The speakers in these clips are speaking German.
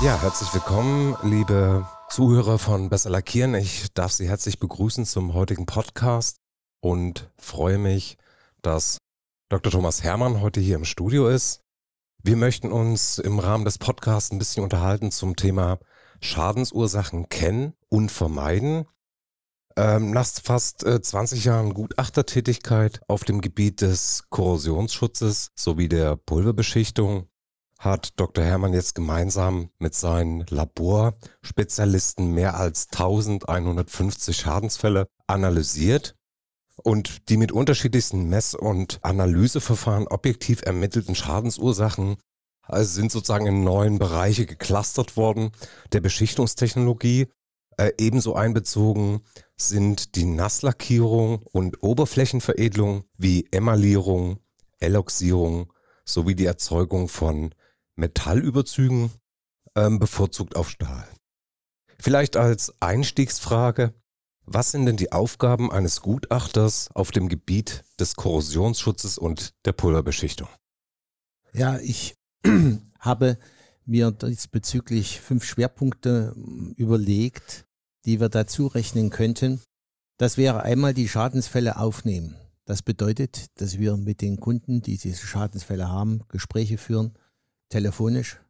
Ja, herzlich willkommen, liebe Zuhörer von Besser Lackieren. Ich darf Sie herzlich begrüßen zum heutigen Podcast und freue mich, dass Dr. Thomas Hermann heute hier im Studio ist. Wir möchten uns im Rahmen des Podcasts ein bisschen unterhalten zum Thema Schadensursachen kennen und vermeiden. Ähm, nach fast äh, 20 Jahren Gutachtertätigkeit auf dem Gebiet des Korrosionsschutzes sowie der Pulverbeschichtung hat Dr. Hermann jetzt gemeinsam mit seinen Laborspezialisten mehr als 1150 Schadensfälle analysiert und die mit unterschiedlichsten Mess- und Analyseverfahren objektiv ermittelten Schadensursachen also sind sozusagen in neuen Bereiche geclustert worden der Beschichtungstechnologie. Äh, ebenso einbezogen sind die Nasslackierung und Oberflächenveredelung wie Emaillierung, Eloxierung sowie die Erzeugung von Metallüberzügen, ähm, bevorzugt auf Stahl. Vielleicht als Einstiegsfrage, was sind denn die Aufgaben eines Gutachters auf dem Gebiet des Korrosionsschutzes und der Pulverbeschichtung? Ja, ich habe mir diesbezüglich fünf Schwerpunkte hm, überlegt, die wir dazu rechnen könnten. Das wäre einmal die Schadensfälle aufnehmen. Das bedeutet, dass wir mit den Kunden, die diese Schadensfälle haben, Gespräche führen, telefonisch,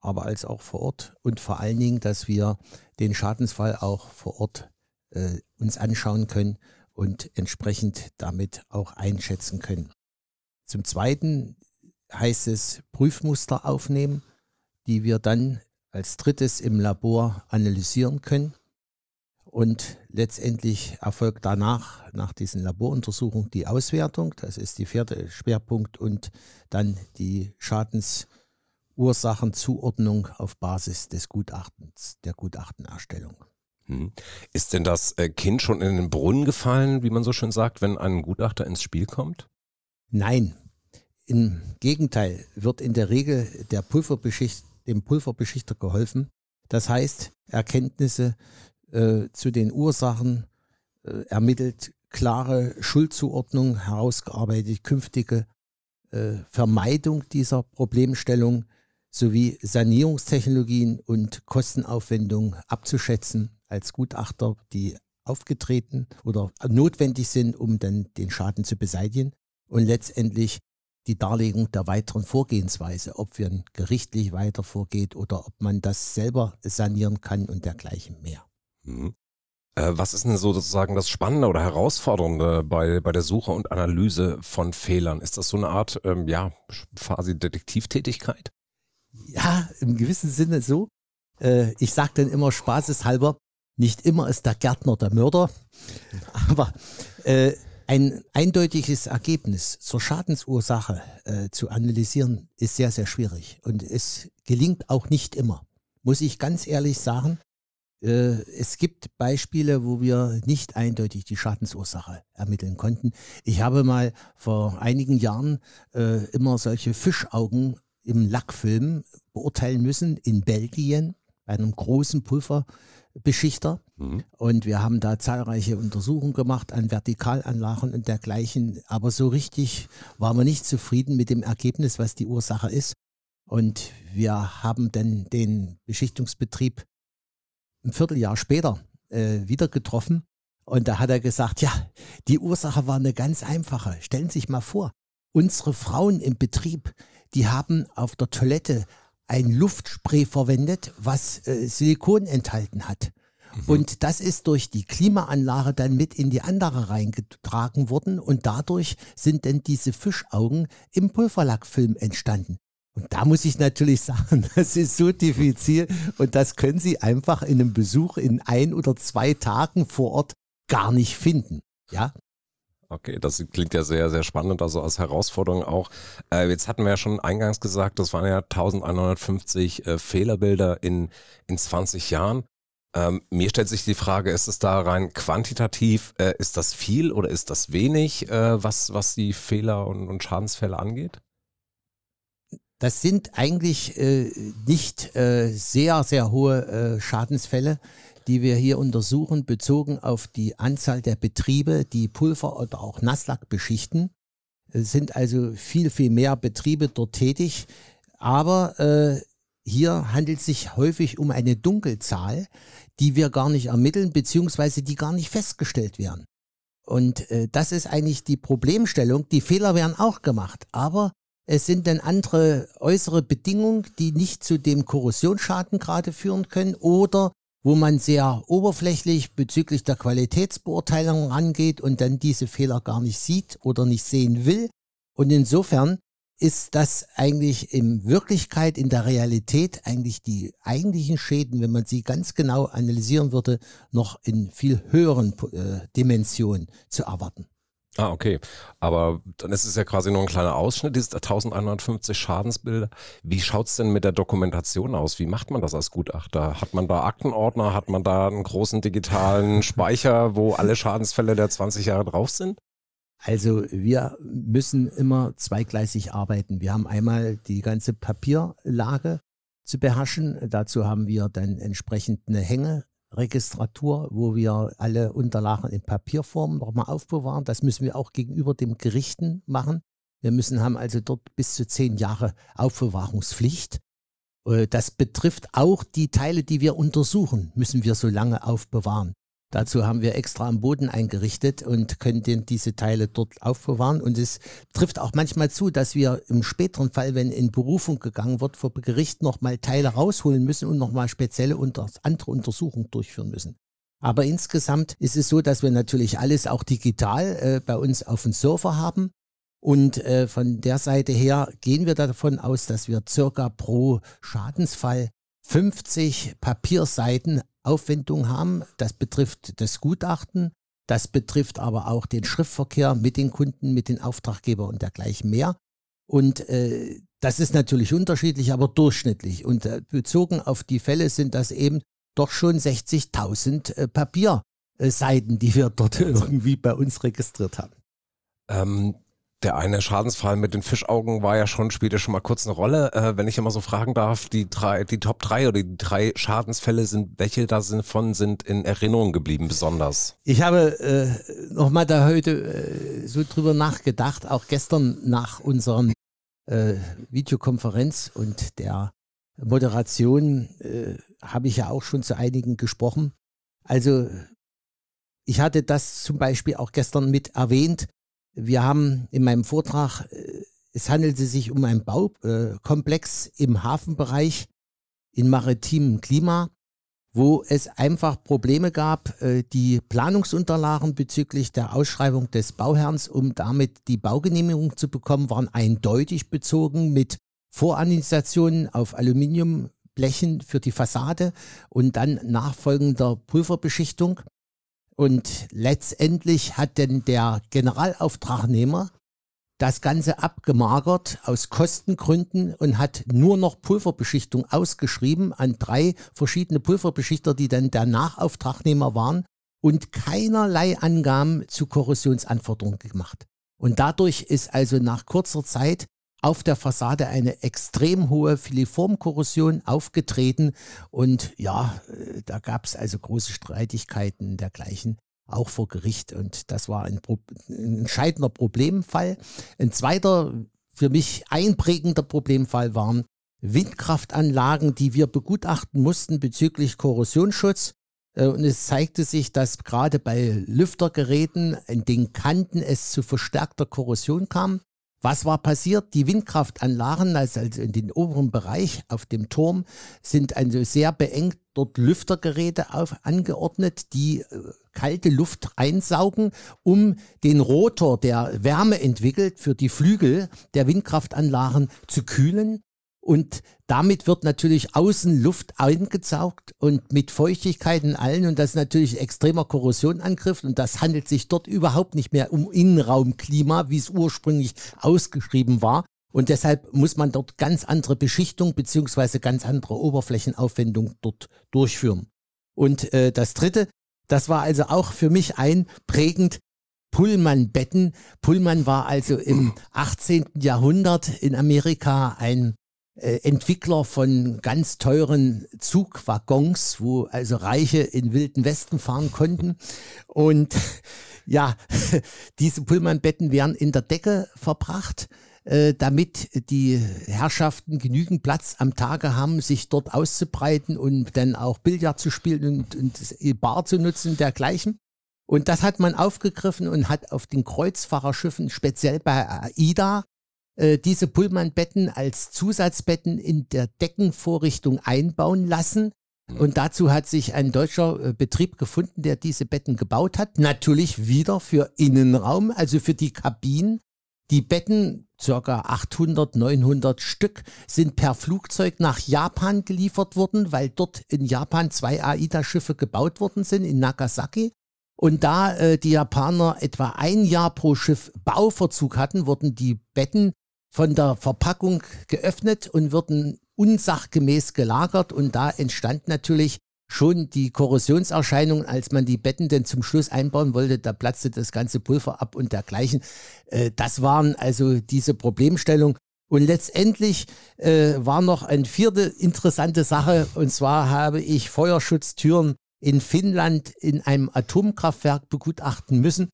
aber als auch vor Ort und vor allen Dingen, dass wir den Schadensfall auch vor Ort äh, uns anschauen können und entsprechend damit auch einschätzen können. Zum Zweiten heißt es Prüfmuster aufnehmen, die wir dann als drittes im Labor analysieren können. Und letztendlich erfolgt danach, nach diesen Laboruntersuchungen, die Auswertung. Das ist die vierte Schwerpunkt und dann die Schadensursachenzuordnung auf Basis des Gutachtens, der Gutachtenerstellung. Hm. Ist denn das äh, Kind schon in den Brunnen gefallen, wie man so schön sagt, wenn ein Gutachter ins Spiel kommt? Nein. Im Gegenteil wird in der Regel der Pulverbeschicht, dem Pulverbeschichter geholfen. Das heißt, Erkenntnisse äh, zu den Ursachen äh, ermittelt, klare Schuldzuordnung herausgearbeitet, künftige äh, Vermeidung dieser Problemstellung sowie Sanierungstechnologien und Kostenaufwendungen abzuschätzen als Gutachter, die aufgetreten oder notwendig sind, um dann den Schaden zu beseitigen und letztendlich die Darlegung der weiteren Vorgehensweise, ob wir gerichtlich weiter vorgeht oder ob man das selber sanieren kann und dergleichen mehr. Mhm. Äh, was ist denn so sozusagen das Spannende oder Herausfordernde bei, bei der Suche und Analyse von Fehlern? Ist das so eine Art, ähm, ja, quasi Detektivtätigkeit? Ja, im gewissen Sinne so. Äh, ich sage dann immer spaßeshalber, nicht immer ist der Gärtner der Mörder, aber äh, ein eindeutiges Ergebnis zur Schadensursache äh, zu analysieren, ist sehr, sehr schwierig. Und es gelingt auch nicht immer, muss ich ganz ehrlich sagen. Äh, es gibt Beispiele, wo wir nicht eindeutig die Schadensursache ermitteln konnten. Ich habe mal vor einigen Jahren äh, immer solche Fischaugen im Lackfilm beurteilen müssen in Belgien bei einem großen Pulverbeschichter. Mhm. Und wir haben da zahlreiche Untersuchungen gemacht an Vertikalanlagen und dergleichen. Aber so richtig waren wir nicht zufrieden mit dem Ergebnis, was die Ursache ist. Und wir haben dann den Beschichtungsbetrieb ein Vierteljahr später äh, wieder getroffen. Und da hat er gesagt, ja, die Ursache war eine ganz einfache. Stellen Sie sich mal vor, unsere Frauen im Betrieb, die haben auf der Toilette ein Luftspray verwendet, was äh, Silikon enthalten hat. Mhm. Und das ist durch die Klimaanlage dann mit in die andere reingetragen worden und dadurch sind dann diese Fischaugen im Pulverlackfilm entstanden. Und da muss ich natürlich sagen, das ist so diffizil und das können Sie einfach in einem Besuch in ein oder zwei Tagen vor Ort gar nicht finden. Ja, Okay, das klingt ja sehr, sehr spannend, also als Herausforderung auch. Äh, jetzt hatten wir ja schon eingangs gesagt, das waren ja 1150 äh, Fehlerbilder in, in 20 Jahren. Ähm, mir stellt sich die Frage, ist es da rein quantitativ, äh, ist das viel oder ist das wenig, äh, was, was die Fehler und, und Schadensfälle angeht? Das sind eigentlich äh, nicht äh, sehr, sehr hohe Schadensfälle, die wir hier untersuchen, bezogen auf die Anzahl der Betriebe, die Pulver oder auch Nasslack beschichten. Es sind also viel, viel mehr Betriebe dort tätig. Aber äh, hier handelt es sich häufig um eine Dunkelzahl, die wir gar nicht ermitteln, beziehungsweise die gar nicht festgestellt werden. Und äh, das ist eigentlich die Problemstellung. Die Fehler werden auch gemacht, aber es sind dann andere äußere Bedingungen, die nicht zu dem Korrosionsschaden gerade führen können oder wo man sehr oberflächlich bezüglich der Qualitätsbeurteilung rangeht und dann diese Fehler gar nicht sieht oder nicht sehen will. Und insofern ist das eigentlich in Wirklichkeit, in der Realität eigentlich die eigentlichen Schäden, wenn man sie ganz genau analysieren würde, noch in viel höheren äh, Dimensionen zu erwarten. Ah, okay. Aber dann ist es ja quasi nur ein kleiner Ausschnitt, diese 1150 Schadensbilder. Wie schaut es denn mit der Dokumentation aus? Wie macht man das als Gutachter? Hat man da Aktenordner? Hat man da einen großen digitalen Speicher, wo alle Schadensfälle der 20 Jahre drauf sind? Also wir müssen immer zweigleisig arbeiten. Wir haben einmal die ganze Papierlage zu beherrschen. Dazu haben wir dann entsprechend eine Hängeregistratur, wo wir alle Unterlagen in Papierform nochmal aufbewahren. Das müssen wir auch gegenüber dem Gerichten machen. Wir müssen haben also dort bis zu zehn Jahre Aufbewahrungspflicht. Äh, das betrifft auch die Teile, die wir untersuchen, müssen wir so lange aufbewahren. Dazu haben wir extra am Boden eingerichtet und können den, diese Teile dort aufbewahren. Und es trifft auch manchmal zu, dass wir im späteren Fall, wenn in Berufung gegangen wird, vor Gericht nochmal Teile rausholen müssen und nochmal spezielle unter, andere Untersuchungen durchführen müssen. Aber insgesamt ist es so, dass wir natürlich alles auch digital äh, bei uns auf dem Server haben. Und äh, von der Seite her gehen wir davon aus, dass wir circa pro Schadensfall 50 Papierseiten Aufwendung haben. Das betrifft das Gutachten, das betrifft aber auch den Schriftverkehr mit den Kunden, mit den Auftraggebern und dergleichen mehr. Und äh, das ist natürlich unterschiedlich, aber durchschnittlich. Und äh, bezogen auf die Fälle sind das eben doch schon 60.000 äh, Papierseiten, die wir dort irgendwie bei uns registriert haben. Ähm, der eine Schadensfall mit den Fischaugen war ja schon, spielte schon mal kurz eine Rolle. Äh, wenn ich immer so fragen darf, die drei, die Top 3 oder die drei Schadensfälle sind, welche davon sind in Erinnerung geblieben besonders? Ich habe äh, nochmal da heute äh, so drüber nachgedacht, auch gestern nach unserem äh, Videokonferenz und der Moderation äh, habe ich ja auch schon zu einigen gesprochen. Also ich hatte das zum Beispiel auch gestern mit erwähnt, wir haben in meinem Vortrag, äh, es handelte sich um einen Baukomplex im Hafenbereich in maritimem Klima, wo es einfach Probleme gab, äh, die Planungsunterlagen bezüglich der Ausschreibung des Bauherrns, um damit die Baugenehmigung zu bekommen, waren eindeutig bezogen mit Voranissationen auf Aluminiumblechen für die Fassade und dann nachfolgender Pulverbeschichtung. Und letztendlich hat denn der Generalauftragnehmer das Ganze abgemagert aus Kostengründen und hat nur noch Pulverbeschichtung ausgeschrieben an drei verschiedene Pulverbeschichter, die dann der Nachauftragnehmer waren und keinerlei Angaben zu Korrosionsanforderungen gemacht. Und dadurch ist also nach kurzer Zeit auf der Fassade eine extrem hohe Filiformkorrosion aufgetreten und ja, äh, da gab es also große Streitigkeiten dergleichen auch vor Gericht und das war ein, ein entscheidender Problemfall. Ein zweiter für mich einprägender Problemfall waren Windkraftanlagen, die wir begutachten mussten bezüglich Korrosionsschutz. Äh, und es zeigte sich, dass gerade bei Lüftergeräten in den Kanten es zu verstärkter Korrosion kam. Was war passiert? Die Windkraftanlagen, also in den oberen Bereich auf dem Turm, sind also sehr beengt dort Lüftergeräte auf, angeordnet, die äh, kalte Luft einsaugen, um den Rotor, der Wärme entwickelt, für die Flügel der Windkraftanlagen zu kühlen. Und damit wird natürlich außen Luft eingesaugt und mit Feuchtigkeit in allen und das ist natürlich extremer Korrosionangriff und das handelt sich dort überhaupt nicht mehr um Innenraumklima, wie es ursprünglich ausgeschrieben war. Und deshalb muss man dort ganz andere Beschichtung beziehungsweise ganz andere Oberflächenaufwendung dort durchführen. Und äh, das Dritte, das war also auch für mich einprägend, Pullman-Betten. Pullman war also im 18. Jahrhundert in Amerika ein Entwickler von ganz teuren Zugwaggons, wo also Reiche in wilden Westen fahren konnten. Und ja, diese Pullmanbetten werden in der Decke verbracht äh, damit die Herrschaften genügend Platz am Tage haben, sich dort auszubreiten und dann auch Billard zu spielen und, und Bar zu nutzen und dergleichen. Und das hat man aufgegriffen und hat auf den Kreuzfahrerschiffen, speziell bei AIDA, äh, diese Pullmanbetten als Zusatzbetten in der Deckenvorrichtung einbauen lassen. Mhm. Und dazu hat sich ein deutscher äh, Betrieb gefunden, der diese Betten gebaut hat. Natürlich wieder für Innenraum, also für die Kabinen. Die Betten, circa 800, 900 Stück, sind per Flugzeug nach Japan geliefert worden, weil dort in Japan zwei AIDA-Schiffe gebaut worden sind, in Nagasaki. Und da äh, die Japaner etwa ein Jahr pro Schiff Bauverzug hatten, wurden die Betten von der Verpackung geöffnet und wurden unsachgemäß gelagert. Und da entstand natürlich schon die Korrosionserscheinung, als man die Betten denn zum Schluss einbauen wollte, da platzte das ganze Pulver ab und dergleichen. Äh, das waren also diese Problemstellung. Und letztendlich äh, war noch eine vierte interessante Sache, und zwar habe ich Feuerschutztüren in Finnland in einem Atomkraftwerk begutachten müssen.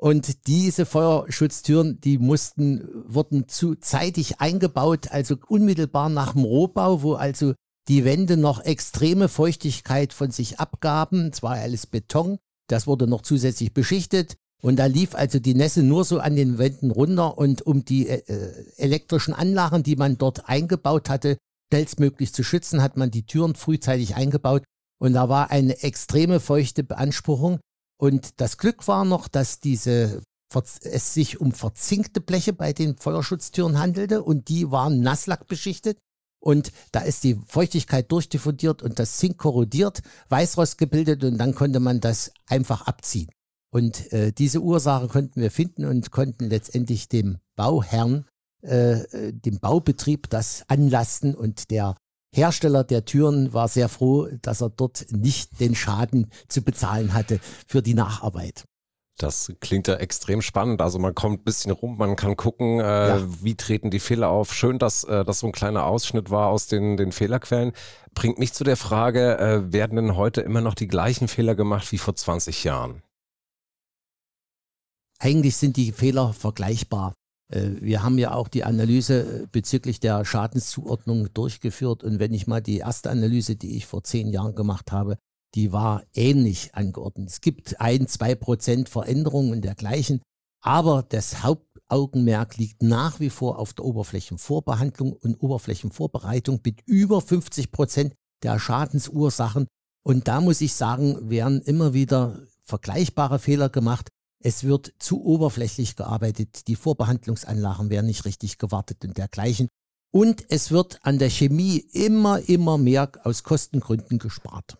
Und diese Feuerschutztüren, die mussten, wurden zu zeitig eingebaut, also unmittelbar nach dem Rohbau, wo also die Wände noch extreme Feuchtigkeit von sich abgaben. Es war alles Beton, das wurde noch zusätzlich beschichtet. Und da lief also die Nässe nur so an den Wänden runter und um die äh, äh elektrischen Anlagen, die man dort eingebaut hatte, schnellstmöglich zu schützen, hat man die Türen frühzeitig eingebaut und da war eine extreme feuchte Beanspruchung. Und das Glück war noch, dass diese es sich um verzinkte Bleche bei den Feuerschutztüren handelte und die waren Nasslack beschichtet. Und da ist die Feuchtigkeit durchdiffundiert und das Zink korrodiert, Weißrost gebildet und dann konnte man das einfach abziehen. Und äh, diese Ursache konnten wir finden und konnten letztendlich dem Bauherrn, äh, äh dem Baubetrieb das anlasten und der Hersteller der Türen war sehr froh, dass er dort nicht den Schaden zu bezahlen hatte für die Nacharbeit. Das klingt ja extrem spannend. Also man kommt ein bisschen rum, man kann gucken, äh, ja. wie treten die Fehler auf. Schön, dass äh, das so ein kleiner Ausschnitt war aus den, den Fehlerquellen. Bringt mich zu der Frage, äh, werden denn heute immer noch die gleichen Fehler gemacht wie vor 20 Jahren? Eigentlich sind die Fehler vergleichbar. Äh, wir haben ja auch die Analyse äh, bezüglich der Schadenszuordnung durchgeführt. Und wenn ich mal die erste Analyse, die ich vor zehn Jahren gemacht habe, die war ähnlich angeordnet. Es gibt ein, zwei Prozent Veränderungen und dergleichen. Aber das Hauptaugenmerk liegt nach wie vor auf der Oberflächenvorbehandlung und Oberflächenvorbereitung mit über 50 Prozent der Schadensursachen. Und da muss ich sagen, werden immer wieder vergleichbare Fehler gemacht. Es wird zu oberflächlich gearbeitet, die Vorbehandlungsanlagen werden nicht richtig gewartet und dergleichen. Und es wird an der Chemie immer, immer mehr aus Kostengründen gespart.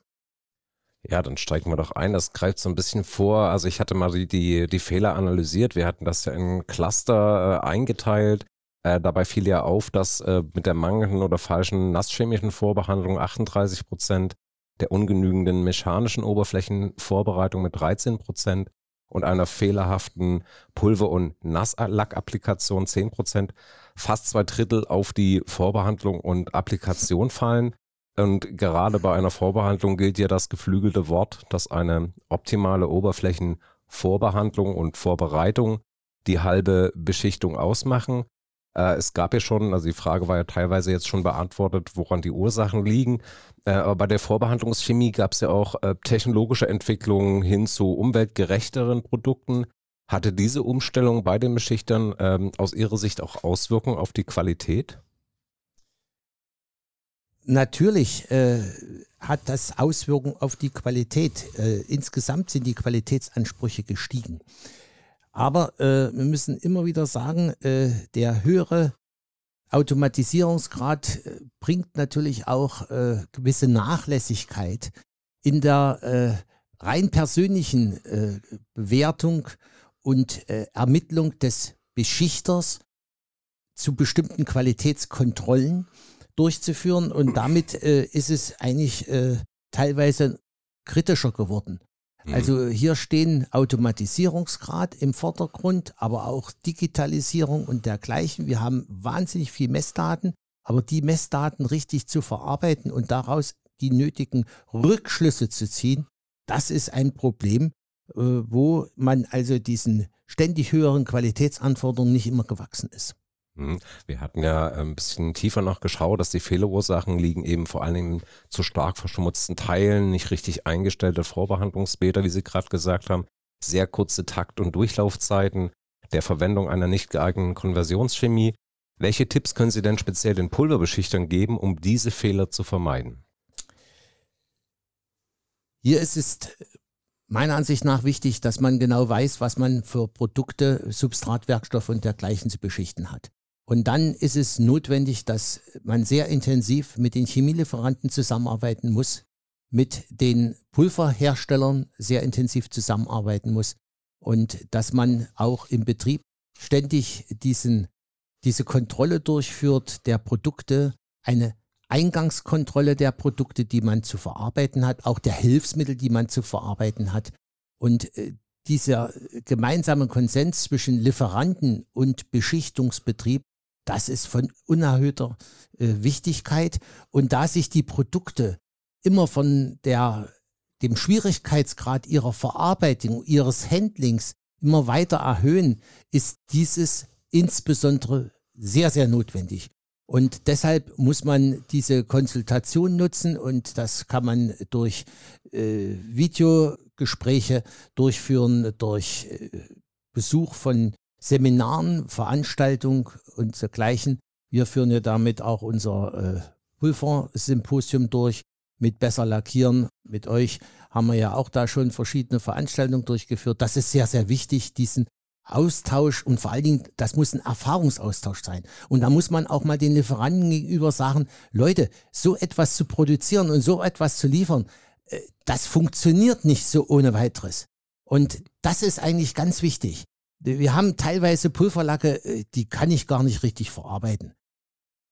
Ja, dann steigen wir doch ein. Das greift so ein bisschen vor. Also ich hatte mal die, die, die Fehler analysiert. Wir hatten das ja in Cluster äh, eingeteilt. Äh, dabei fiel ja auf, dass äh, mit der mangelnden oder falschen nasschemischen Vorbehandlung 38 Prozent, der ungenügenden mechanischen Oberflächenvorbereitung mit 13 Prozent und einer fehlerhaften Pulver- und Nasslackapplikation 10%, fast zwei Drittel auf die Vorbehandlung und Applikation fallen. Und gerade bei einer Vorbehandlung gilt ja das geflügelte Wort, dass eine optimale Oberflächenvorbehandlung und Vorbereitung die halbe Beschichtung ausmachen. Äh, es gab ja schon, also die Frage war ja teilweise jetzt schon beantwortet, woran die Ursachen liegen. Äh, aber bei der Vorbehandlungschemie gab es ja auch äh, technologische Entwicklungen hin zu umweltgerechteren Produkten. Hatte diese Umstellung bei den Beschichtern ähm, aus Ihrer Sicht auch Auswirkungen auf die Qualität? Natürlich äh, hat das Auswirkungen auf die Qualität. Äh, insgesamt sind die Qualitätsansprüche gestiegen. Aber äh, wir müssen immer wieder sagen, äh, der höhere Automatisierungsgrad äh, bringt natürlich auch äh, gewisse Nachlässigkeit in der äh, rein persönlichen äh, Bewertung und Ermittlung des Beschichters zu bestimmten Qualitätskontrollen durchzuführen. Und damit ist es eigentlich teilweise kritischer geworden. Mhm. Also hier stehen Automatisierungsgrad im Vordergrund, aber auch Digitalisierung und dergleichen. Wir haben wahnsinnig viel Messdaten, aber die Messdaten richtig zu verarbeiten und daraus die nötigen Rückschlüsse zu ziehen, das ist ein Problem, äh, wo man also diesen ständig höheren Qualitätsanforderungen nicht immer gewachsen ist. Hm. Wir hatten ja ein bisschen tiefer noch geschaut, dass die Fehlerursachen liegen eben vor allen Dingen zu stark verschmutzten Teilen, nicht richtig eingestellte Vorbehandlungsbäder, wie Sie gerade gesagt haben, sehr kurze Takt- und Durchlaufzeiten, der Verwendung einer nicht geeigneten Konversionschemie. Welche Tipps können Sie denn speziell den Pulverbeschichtern geben, um diese Fehler zu vermeiden? Hier ist es meiner Ansicht nach wichtig, dass man genau weiß, was man für Produkte, Substratwerkstoffe und dergleichen zu beschichten hat. Und dann ist es notwendig, dass man sehr intensiv mit den Chemielieferanten zusammenarbeiten muss, mit den Pulverherstellern sehr intensiv zusammenarbeiten muss und dass man auch im Betrieb ständig diesen, diese Kontrolle durchführt der Produkte, eine Eingangskontrolle der Produkte, die man zu verarbeiten hat, auch der Hilfsmittel, die man zu verarbeiten hat. Und äh, dieser gemeinsame Konsens zwischen Lieferanten und Beschichtungsbetrieb, das ist von unerhöhter äh, Wichtigkeit. Und da sich die Produkte immer von der, dem Schwierigkeitsgrad ihrer Verarbeitung, ihres Handlings immer weiter erhöhen, ist dieses insbesondere sehr, sehr notwendig. Und deshalb muss man diese Konsultation nutzen und das kann man durch äh, Videogespräche durchführen, durch äh, Besuch von Seminaren, Veranstaltungen und dergleichen. Wir führen ja damit auch unser äh, Pulversymposium durch mit Besser Lackieren. Mit euch haben wir ja auch da schon verschiedene Veranstaltungen durchgeführt. Das ist sehr, sehr wichtig, diesen Austausch und vor allen Dingen, das muss ein Erfahrungsaustausch sein. Und da muss man auch mal den Lieferanten gegenüber sagen, Leute, so etwas zu produzieren und so etwas zu liefern, äh, das funktioniert nicht so ohne weiteres. Und das ist eigentlich ganz wichtig. Wir haben teilweise Pulverlacke, äh, die kann ich gar nicht richtig verarbeiten.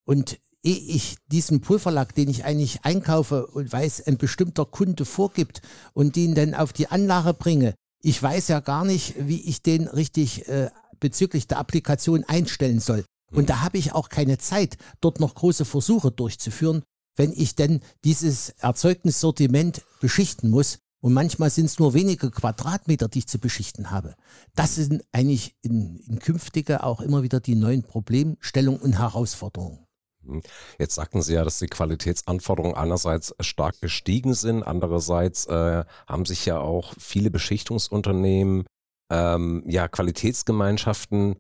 Und ehe ich diesen Pulverlack, den ich eigentlich einkaufe und weiß, ein bestimmter Kunde vorgibt und den dann auf die Anlage bringe, ich weiß ja gar nicht, wie ich den richtig äh, bezüglich der Applikation einstellen soll. Und mhm. da habe ich auch keine Zeit, dort noch große Versuche durchzuführen, wenn ich denn dieses Erzeugnissortiment beschichten muss. Und manchmal sind es nur wenige Quadratmeter, die ich zu beschichten habe. Das sind eigentlich in, in künftige auch immer wieder die neuen Problemstellungen und Herausforderungen. Hm. Jetzt sagten Sie ja, dass die Qualitätsanforderungen einerseits stark gestiegen sind, andererseits äh, haben sich ja auch viele Beschichtungsunternehmen, ähm, ja, Qualitätsgemeinschaften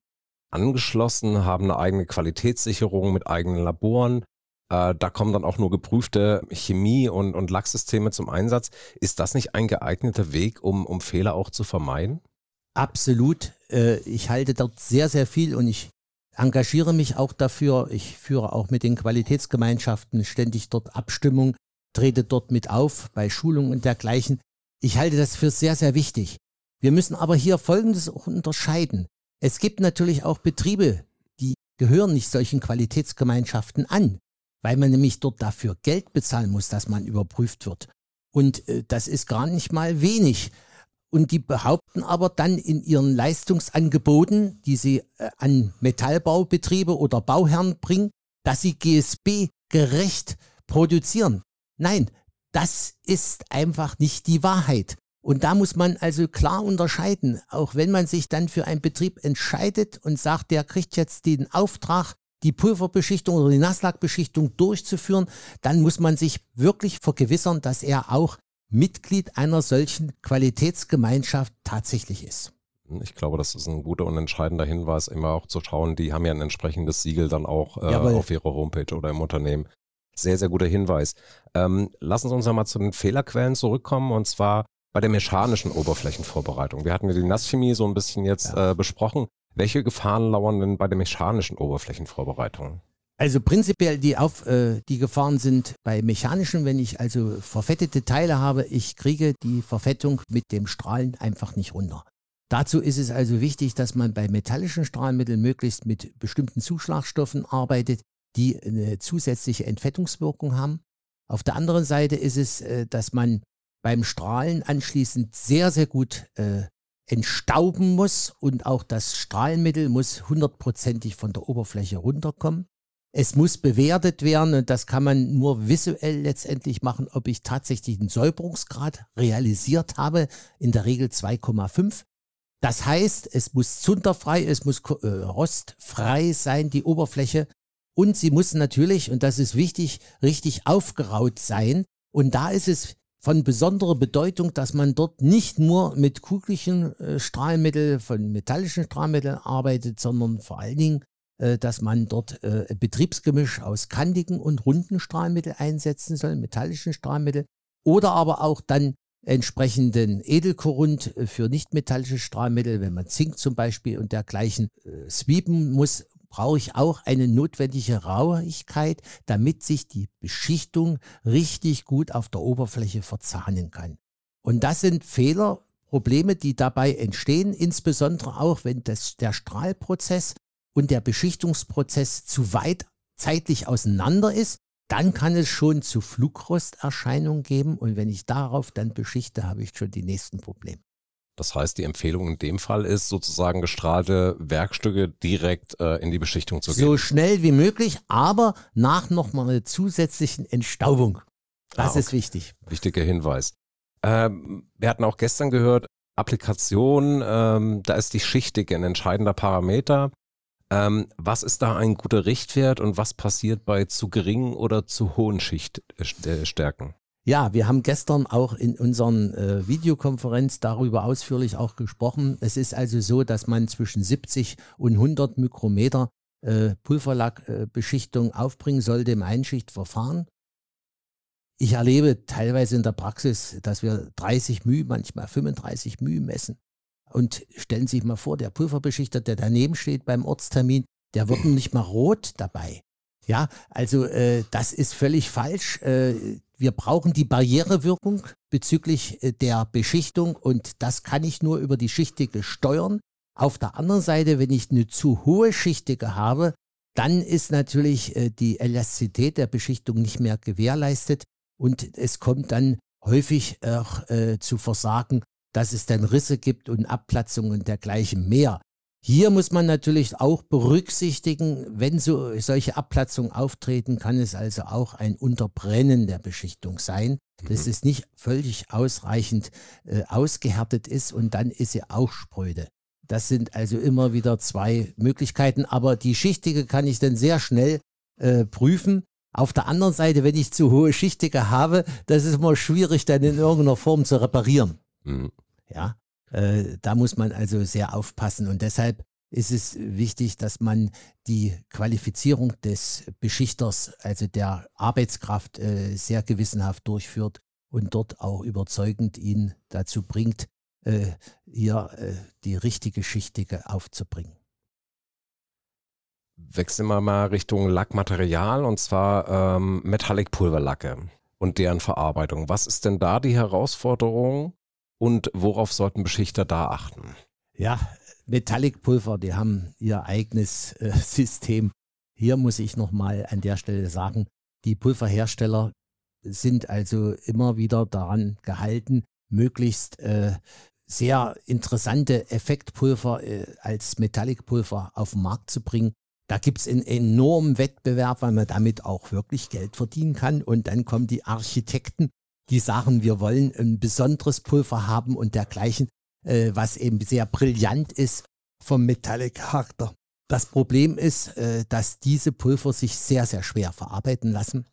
angeschlossen, haben eine eigene Qualitätssicherung mit eigenen Laboren. Äh, da kommen dann auch nur geprüfte Chemie- und, und Lacksysteme zum Einsatz. Ist das nicht ein geeigneter Weg, um, um Fehler auch zu vermeiden? Absolut. Äh, ich halte dort sehr, sehr viel und ich engagiere mich auch dafür. Ich führe auch mit den Qualitätsgemeinschaften ständig dort Abstimmung, trete dort mit auf bei Schulungen und dergleichen. Ich halte das für sehr, sehr wichtig. Wir müssen aber hier Folgendes auch unterscheiden. Es gibt natürlich auch Betriebe, die gehören nicht solchen Qualitätsgemeinschaften an, weil man nämlich dort dafür Geld bezahlen muss, dass man überprüft wird. Und äh, das ist gar nicht mal wenig. Und die behaupten aber dann in ihren Leistungsangeboten, die sie äh, an Metallbaubetriebe oder Bauherren bringen, dass sie GSB gerecht produzieren. Nein, das ist einfach nicht die Wahrheit. Und da muss man also klar unterscheiden, auch wenn man sich dann für einen Betrieb entscheidet und sagt, der kriegt jetzt den Auftrag, die Pulverbeschichtung oder die Nasslackbeschichtung durchzuführen, dann muss man sich wirklich vergewissern, dass er auch Mitglied einer solchen Qualitätsgemeinschaft tatsächlich ist. Ich glaube, das ist ein guter und entscheidender Hinweis, immer auch zu schauen, die haben ja ein entsprechendes Siegel dann auch äh, auf ihrer Homepage oder im Unternehmen. Sehr, sehr guter Hinweis. Ähm, lassen Sie uns nochmal zu den Fehlerquellen zurückkommen und zwar bei der mechanischen Oberflächenvorbereitung. Wir hatten ja die Nasschemie so ein bisschen jetzt ja. äh, besprochen. Welche Gefahren lauern denn bei der mechanischen Oberflächenvorbereitung? Also prinzipiell die, Auf, äh, die Gefahren sind bei mechanischen, wenn ich also verfettete Teile habe, ich kriege die Verfettung mit dem Strahlen einfach nicht runter. Dazu ist es also wichtig, dass man bei metallischen Strahlmitteln möglichst mit bestimmten Zuschlagstoffen arbeitet, die eine zusätzliche Entfettungswirkung haben. Auf der anderen Seite ist es, äh, dass man beim Strahlen anschließend sehr, sehr gut äh, entstauben muss und auch das Strahlmittel muss hundertprozentig von der Oberfläche runterkommen. Es muss bewertet werden und das kann man nur visuell letztendlich machen, ob ich tatsächlich einen Säuberungsgrad realisiert habe, in der Regel 2,5. Das heißt, es muss zunderfrei, es muss äh, rostfrei sein, die Oberfläche. Und sie muss natürlich, und das ist wichtig, richtig aufgeraut sein. Und da ist es von besonderer Bedeutung, dass man dort nicht nur mit kuglichen äh, Strahlmitteln, von metallischen Strahlmitteln arbeitet, sondern vor allen Dingen, äh, dass man dort äh, Betriebsgemisch aus kantigen und runden Strahlmitteln einsetzen soll, metallischen Strahlmitteln, oder aber auch dann entsprechenden Edelkorund äh, für nichtmetallische Strahlmittel, wenn man Zink zum Beispiel und dergleichen äh, sweepen muss, brauche ich auch eine notwendige Rauigkeit, damit sich die Beschichtung richtig gut auf der Oberfläche verzahnen kann. Und das sind Fehler, Probleme, die dabei entstehen, insbesondere auch, wenn das, der Strahlprozess und der Beschichtungsprozess zu weit zeitlich auseinander ist dann kann es schon zu Flugrosterscheinungen geben und wenn ich darauf dann beschichte, habe ich schon die nächsten Probleme. Das heißt, die Empfehlung in dem Fall ist sozusagen gestrahlte Werkstücke direkt äh, in die Beschichtung zu geben. So schnell wie möglich, aber nach nochmal einer zusätzlichen Entstaubung. Das ah, okay. ist wichtig. Wichtiger Hinweis. Ähm, wir hatten auch gestern gehört, Applikation, ähm, da ist die Schichtige ein entscheidender Parameter. Ähm, was ist da ein guter Richtwert und was passiert bei zu geringen oder zu hohen Schichtstärken? Ja, wir haben gestern auch in unseren äh, Videokonferenz darüber ausführlich auch gesprochen. Es ist also so, dass man zwischen 70 und 100 Mikrometer äh, Pulverlackbeschichtung äh, aufbringen sollte im Einschichtverfahren. Ich erlebe teilweise in der Praxis, dass wir 30 μ, manchmal 35 μ messen. Und stellen Sie sich mal vor, der Pulverbeschichter, der daneben steht beim Ortstermin, der wird nicht mal rot dabei. Ja, also äh, das ist völlig falsch. Äh, wir brauchen die Barrierewirkung bezüglich äh, der Beschichtung und das kann ich nur über die Schichtige steuern. Auf der anderen Seite, wenn ich eine zu hohe Schichtige habe, dann ist natürlich äh, die Elastizität der Beschichtung nicht mehr gewährleistet und es kommt dann häufig auch äh, zu Versagen dass es dann Risse gibt und Abplatzungen dergleichen mehr. Hier muss man natürlich auch berücksichtigen, wenn so solche Abplatzungen auftreten, kann es also auch ein Unterbrennen der Beschichtung sein, dass mhm. es nicht völlig ausreichend äh, ausgehärtet ist und dann ist sie auch spröde. Das sind also immer wieder zwei Möglichkeiten, aber die Schichtige kann ich dann sehr schnell äh, prüfen. Auf der anderen Seite, wenn ich zu hohe Schichtige habe, das ist immer schwierig dann in irgendeiner Form zu reparieren. Mhm. Ja, äh, da muss man also sehr aufpassen und deshalb ist es wichtig, dass man die Qualifizierung des Beschichters, also der Arbeitskraft, äh, sehr gewissenhaft durchführt und dort auch überzeugend ihn dazu bringt, äh, hier die richtige Schichtige aufzubringen. Wechseln wir mal Richtung Lackmaterial und zwar ähm, Metallic-Pulverlacke und deren Verarbeitung. Was ist denn da die Herausforderung und worauf sollten Beschichter da achten? Ja, Metallic-Pulver, die haben ihr eigenes äh, System. Hier muss ich nochmal an der Stelle sagen, die Pulverhersteller sind also immer wieder daran gehalten, möglichst äh, sehr interessante Effektpulver äh, als Metallic-Pulver auf den Markt zu bringen. Da gibt es einen enormen Wettbewerb, weil man damit auch wirklich Geld verdienen kann. Und dann kommen die Architekten die sagen, wir wollen ein besonderes Pulver haben und dergleichen, äh, was eben sehr brillant ist vom Metallic-Charakter. Das Problem ist, äh, dass diese Pulver sich sehr, sehr schwer verarbeiten lassen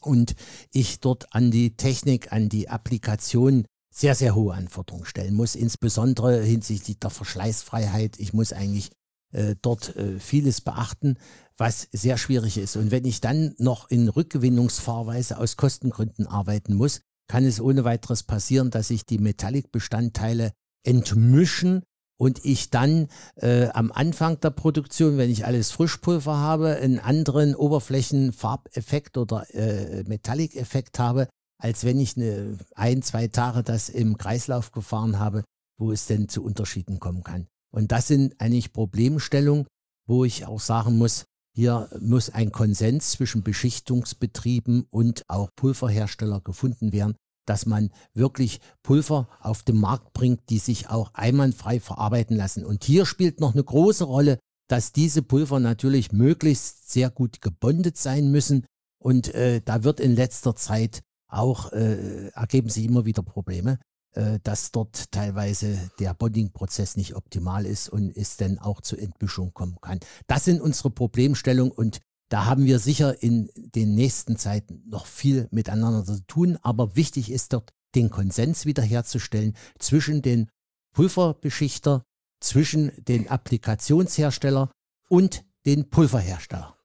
und ich dort an die Technik, an die Applikation sehr, sehr hohe Anforderungen stellen muss, insbesondere hinsichtlich der Verschleißfreiheit. Ich muss eigentlich äh, dort äh, vieles beachten, was sehr schwierig ist. Und wenn ich dann noch in Rückgewinnungsfahrweise aus Kostengründen arbeiten muss, kann es ohne weiteres passieren, dass sich die Metallic-Bestandteile entmischen und ich dann äh, am Anfang der Produktion, wenn ich alles Frischpulver habe, einen anderen Oberflächenfarbeffekt oder äh, Metallic-Effekt habe, als wenn ich eine, ein, zwei Tage das im Kreislauf gefahren habe, wo es denn zu Unterschieden kommen kann. Und das sind eigentlich Problemstellungen, wo ich auch sagen muss, hier muss ein Konsens zwischen Beschichtungsbetrieben und auch Pulverhersteller gefunden werden, dass man wirklich Pulver auf den Markt bringt, die sich auch einwandfrei verarbeiten lassen. Und hier spielt noch eine große Rolle, dass diese Pulver natürlich möglichst sehr gut gebondet sein müssen. Und äh, da wird in letzter Zeit auch, äh, ergeben sich immer wieder Probleme. Äh, dass dort teilweise der Bonding-Prozess nicht optimal ist und es dann auch zur Entmischung kommen kann. Das sind unsere Problemstellungen und da haben wir sicher in den nächsten Zeiten noch viel miteinander zu tun, aber wichtig ist dort, den Konsens wiederherzustellen zwischen den Pulverbeschichter, zwischen den Applikationshersteller und den Pulverhersteller.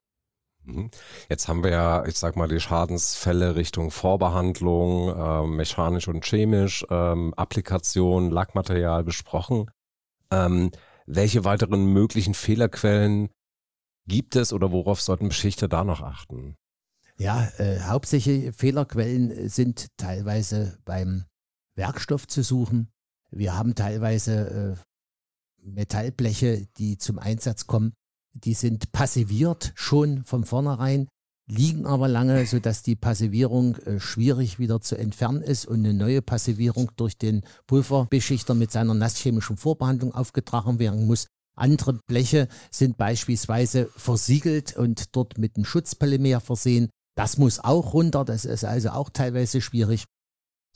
Mhm. Jetzt haben wir ja, ich sag mal, die Schadensfälle Richtung Vorbehandlung, äh, mechanisch und chemisch, ähm, Applikation, Lackmaterial besprochen. Ähm, welche weiteren möglichen Fehlerquellen gibt es oder worauf sollten Beschichter da noch achten? Ja, äh, hauptsächliche Fehlerquellen sind teilweise beim Werkstoff zu suchen. Wir haben teilweise äh, Metallbleche, die zum Einsatz kommen, die sind passiviert schon von vornherein, liegen aber lange, sodass die Passivierung äh, schwierig wieder zu entfernen ist und eine neue Passivierung durch den Pulverbeschichter mit seiner nasschemischen Vorbehandlung aufgetragen werden muss. Andere Bleche sind beispielsweise versiegelt und dort mit einem Schutzpolymer versehen. Das muss auch runter, das ist also auch teilweise schwierig.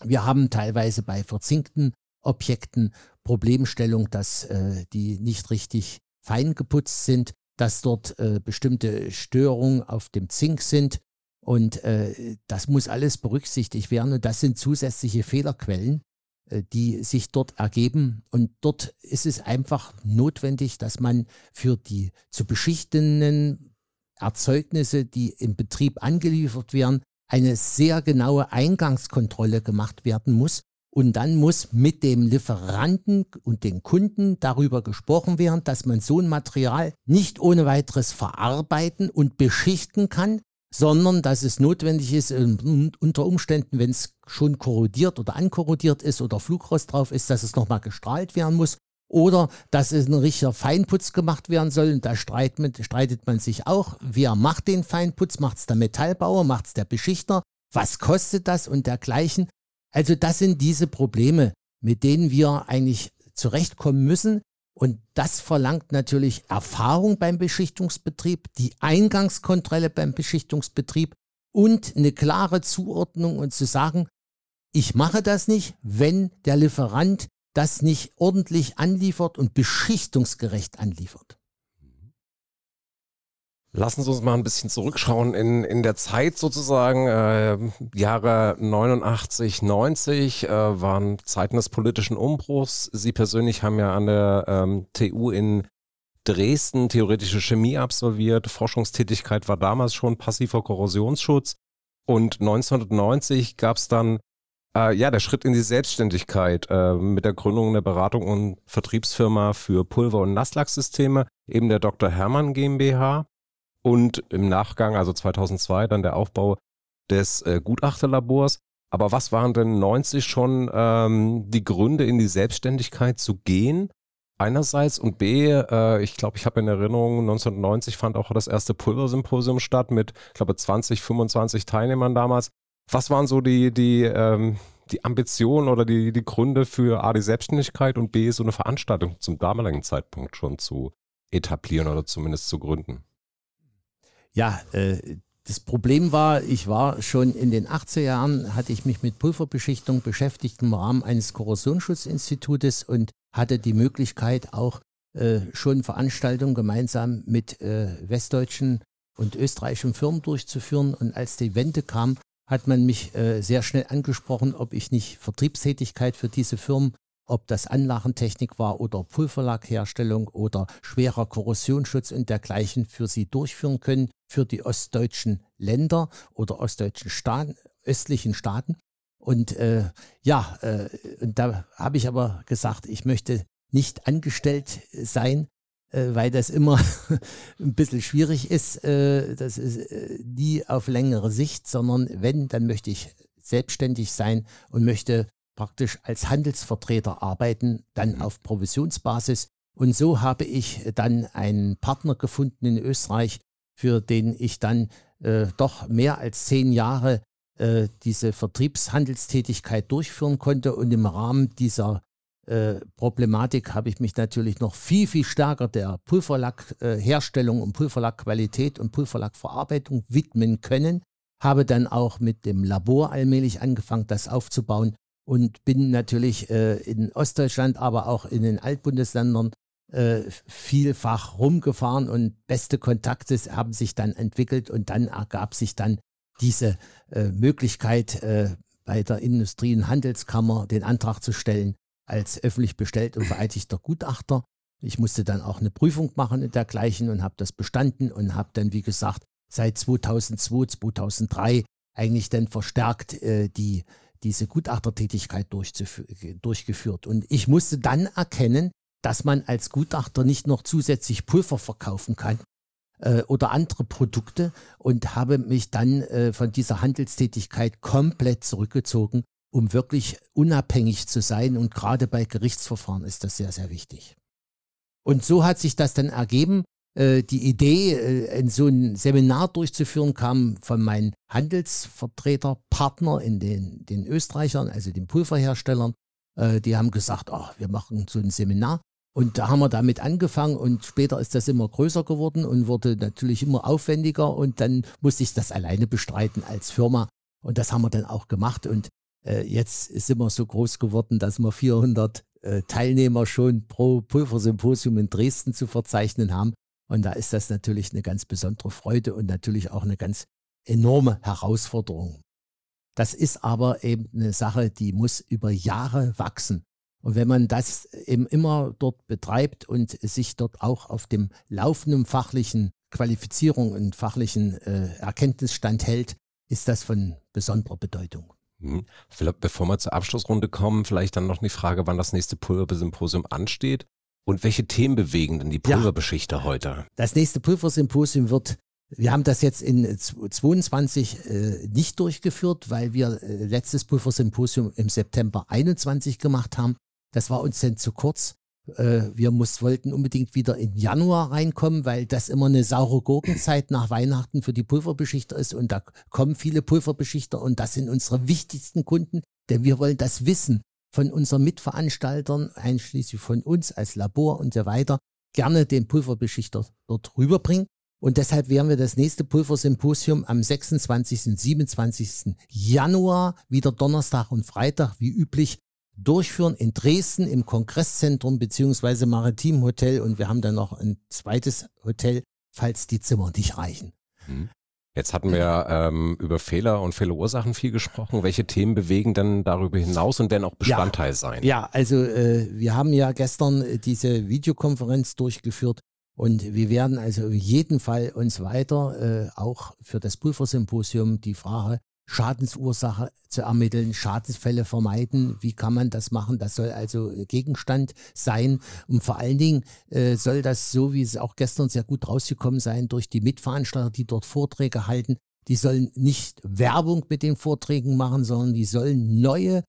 Wir haben teilweise bei verzinkten Objekten Problemstellung, dass äh, die nicht richtig fein geputzt sind dass dort äh, bestimmte Störungen auf dem Zink sind. Und äh, das muss alles berücksichtigt werden. Und das sind zusätzliche Fehlerquellen, äh, die sich dort ergeben. Und dort ist es einfach notwendig, dass man für die zu beschichtenden Erzeugnisse, die im Betrieb angeliefert werden, eine sehr genaue Eingangskontrolle gemacht werden muss, und dann muss mit dem Lieferanten und den Kunden darüber gesprochen werden, dass man so ein Material nicht ohne weiteres verarbeiten und beschichten kann, sondern dass es notwendig ist, unter Umständen, wenn es schon korrodiert oder ankorrodiert ist oder Flugrost drauf ist, dass es nochmal gestrahlt werden muss oder dass es ein richtiger Feinputz gemacht werden soll. Und da streitet, streitet man sich auch, wer macht den Feinputz, macht es der Metallbauer, macht es der Beschichter, was kostet das und dergleichen. Also das sind diese Probleme, mit denen wir eigentlich zurechtkommen müssen. Und das verlangt natürlich Erfahrung beim Beschichtungsbetrieb, die Eingangskontrolle beim Beschichtungsbetrieb und eine klare Zuordnung und zu sagen, ich mache das nicht, wenn der Lieferant das nicht ordentlich anliefert und beschichtungsgerecht anliefert. Lassen Sie uns mal ein bisschen zurückschauen in, in der Zeit sozusagen. Äh, Jahre 89, 90 äh, waren Zeiten des politischen Umbruchs. Sie persönlich haben ja an der ähm, TU in Dresden theoretische Chemie absolviert. Forschungstätigkeit war damals schon passiver Korrosionsschutz. Und 1990 gab es dann äh, ja der Schritt in die Selbstständigkeit äh, mit der Gründung der Beratung und Vertriebsfirma für Pulver- und Nasslacksysteme, eben der Dr. Hermann GmbH und im Nachgang, also 2002, dann der Aufbau des äh, Gutachterlabors. Aber was waren denn 90 schon ähm, die Gründe, in die Selbstständigkeit zu gehen? Einerseits und B, äh, ich glaube, ich habe in Erinnerung, 1990 fand auch das erste Pulversymposium statt mit, ich glaube, 20, 25 Teilnehmern damals. Was waren so die, die, ähm, die Ambitionen oder die, die Gründe für A, die Selbstständigkeit und B, so eine Veranstaltung zum damaligen Zeitpunkt schon zu etablieren oder zumindest zu gründen? Ja, äh, das Problem war, ich war schon in den 80er Jahren, hatte ich mich mit Pulverbeschichtung beschäftigt im Rahmen eines Korrosionsschutzinstitutes und hatte die Möglichkeit auch äh, schon Veranstaltungen gemeinsam mit äh, westdeutschen und österreichischen Firmen durchzuführen. Und als die Wende kam, hat man mich äh, sehr schnell angesprochen, ob ich nicht Vertriebstätigkeit für diese Firmen ob das Anlagentechnik war oder Pulverlackherstellung oder schwerer Korrosionsschutz und dergleichen für sie durchführen können für die ostdeutschen Länder oder ostdeutschen Staaten, östlichen Staaten. Und äh, ja, äh, und da habe ich aber gesagt, ich möchte nicht angestellt sein, äh, weil das immer ein bisschen schwierig ist. Äh, das ist äh, nie auf längere Sicht, sondern wenn, dann möchte ich selbstständig sein und möchte praktisch als Handelsvertreter arbeiten, dann mhm. auf Provisionsbasis. Und so habe ich dann einen Partner gefunden in Österreich, für den ich dann äh, doch mehr als zehn Jahre äh, diese Vertriebshandelstätigkeit durchführen konnte. Und im Rahmen dieser äh, Problematik habe ich mich natürlich noch viel, viel stärker der Pulverlackherstellung und Pulverlackqualität und Pulverlackverarbeitung widmen können. Habe dann auch mit dem Labor allmählich angefangen, das aufzubauen und bin natürlich äh, in Ostdeutschland, aber auch in den Altbundesländern äh, vielfach rumgefahren und beste Kontakte haben sich dann entwickelt und dann ergab sich dann diese äh, Möglichkeit, äh, bei der Industrie- und Handelskammer den Antrag zu stellen als öffentlich bestellt und vereidigter Gutachter. Ich musste dann auch eine Prüfung machen und dergleichen und habe das bestanden und habe dann, wie gesagt, seit 2002, 2003 eigentlich dann verstärkt äh, die, diese Gutachtertätigkeit durchgeführt. Und ich musste dann erkennen, dass man als Gutachter nicht noch zusätzlich Pulver verkaufen kann äh, oder andere Produkte und habe mich dann äh, von dieser Handelstätigkeit komplett zurückgezogen, um wirklich unabhängig zu sein. Und gerade bei Gerichtsverfahren ist das sehr, sehr wichtig. Und so hat sich das dann ergeben. Äh, die Idee, äh, so ein Seminar durchzuführen, kam von meinen Handelsvertreterpartner in den, den Österreichern, also den Pulverherstellern. Äh, die haben gesagt, oh, wir machen so ein Seminar. Und da haben wir damit angefangen und später ist das immer größer geworden und wurde natürlich immer aufwendiger und dann musste ich das alleine bestreiten als Firma und das haben wir dann auch gemacht und jetzt sind wir so groß geworden, dass wir 400 äh, Teilnehmer schon pro Pulversymposium in Dresden zu verzeichnen haben und da ist das natürlich eine ganz besondere Freude und natürlich auch eine ganz enorme Herausforderung. Das ist aber eben eine Sache, die muss über Jahre wachsen. Und wenn man das eben immer dort betreibt und sich dort auch auf dem laufenden fachlichen Qualifizierung und fachlichen äh, Erkenntnisstand hält, ist das von besonderer Bedeutung. Mhm. Bevor wir zur Abschlussrunde kommen, vielleicht dann noch die Frage, wann das nächste Pulversymposium ansteht und welche Themen bewegen denn die Pulverbeschichter ja, heute? Das nächste Pulversymposium wird, wir haben das jetzt in 22 äh, nicht durchgeführt, weil wir äh, letztes Pulversymposium im September 21 gemacht haben. Das war uns denn zu kurz. Äh, wir muss, wollten unbedingt wieder in Januar reinkommen, weil das immer eine saure Gurkenzeit nach Weihnachten für die Pulverbeschichter ist. Und da kommen viele Pulverbeschichter und das sind unsere wichtigsten Kunden, denn wir wollen das Wissen von unseren Mitveranstaltern, einschließlich von uns als Labor und so weiter, gerne den Pulverbeschichter dort rüberbringen. Und deshalb werden wir das nächste Pulversymposium am 26. und 27. Januar, wieder Donnerstag und Freitag, wie üblich, durchführen in Dresden im Kongresszentrum beziehungsweise Maritim Hotel und wir haben dann noch ein zweites Hotel, falls die Zimmer nicht reichen. Mhm. Jetzt hatten wir ähm, über Fehler und Fehlerursachen viel gesprochen. Welche Themen bewegen dann darüber hinaus und werden auch Bestandteil ja, sein? Ja, also äh, wir haben ja gestern äh, diese Videokonferenz durchgeführt und wir werden also auf jeden Fall uns weiter äh, auch für das Pulversymposium die Frage Schadensursache zu ermitteln, Schadensfälle vermeiden. Wie kann man das machen? Das soll also Gegenstand sein. Und vor allen Dingen äh, soll das, so wie es auch gestern sehr gut rausgekommen sein, durch die Mitveranstalter, die dort Vorträge halten, die sollen nicht Werbung mit den Vorträgen machen, sondern die sollen neue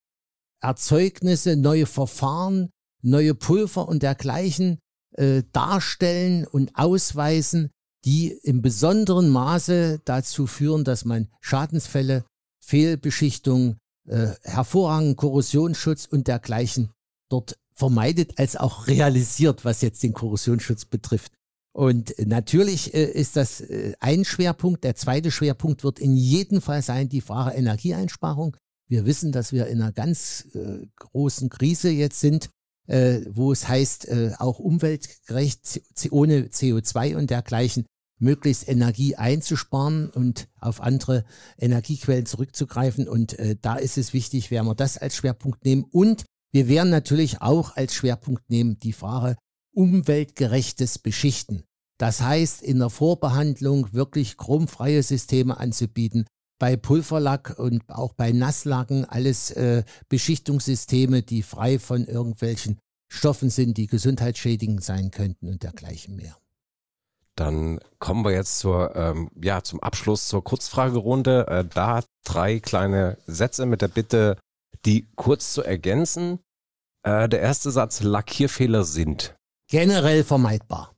Erzeugnisse, neue Verfahren, neue Pulver und dergleichen äh, darstellen und ausweisen, die im besonderen Maße dazu führen, dass man Schadensfälle, Fehlbeschichtung, äh, hervorragenden Korrosionsschutz und dergleichen dort vermeidet als auch realisiert, was jetzt den Korrosionsschutz betrifft. Und natürlich äh, ist das äh, ein Schwerpunkt. Der zweite Schwerpunkt wird in jedem Fall sein die Frage Energieeinsparung. Wir wissen, dass wir in einer ganz äh, großen Krise jetzt sind, äh, wo es heißt, äh, auch umweltgerecht, ohne CO2 und dergleichen möglichst Energie einzusparen und auf andere Energiequellen zurückzugreifen. Und äh, da ist es wichtig, werden wir das als Schwerpunkt nehmen. Und wir werden natürlich auch als Schwerpunkt nehmen die Frage umweltgerechtes Beschichten. Das heißt, in der Vorbehandlung wirklich chromfreie Systeme anzubieten, bei Pulverlack und auch bei Nasslacken alles äh, Beschichtungssysteme, die frei von irgendwelchen Stoffen sind, die gesundheitsschädigend sein könnten und dergleichen mehr. Dann kommen wir jetzt zur, ähm, ja, zum Abschluss zur Kurzfragerunde. Äh, da drei kleine Sätze mit der Bitte, die kurz zu ergänzen. Äh, der erste Satz, Lackierfehler sind. Generell vermeidbar.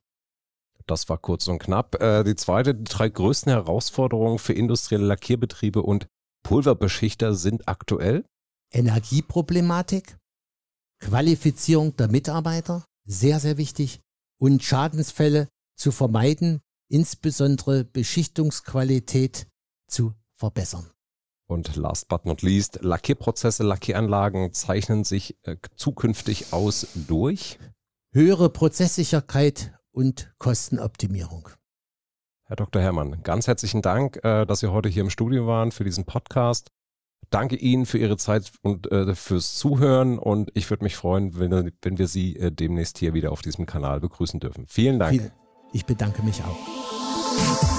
Das war kurz und knapp. Äh, die zweite, die drei größten Herausforderungen für industrielle Lackierbetriebe und Pulverbeschichter sind aktuell. Energieproblematik, Qualifizierung der Mitarbeiter, sehr, sehr wichtig, und Schadensfälle zu vermeiden, insbesondere Beschichtungsqualität zu verbessern. Und last but not least, Lackierprozesse, Lackieranlagen zeichnen sich äh, zukünftig aus durch höhere Prozesssicherheit und Kostenoptimierung. Herr Dr. Herrmann, ganz herzlichen Dank, äh, dass Sie heute hier im Studio waren für diesen Podcast. Danke Ihnen für Ihre Zeit und äh, fürs Zuhören und ich würde mich freuen, wenn, wir Sie demnächst hier wieder auf diesem Kanal begrüßen dürfen. Vielen Dank. Ich bedanke mich auch.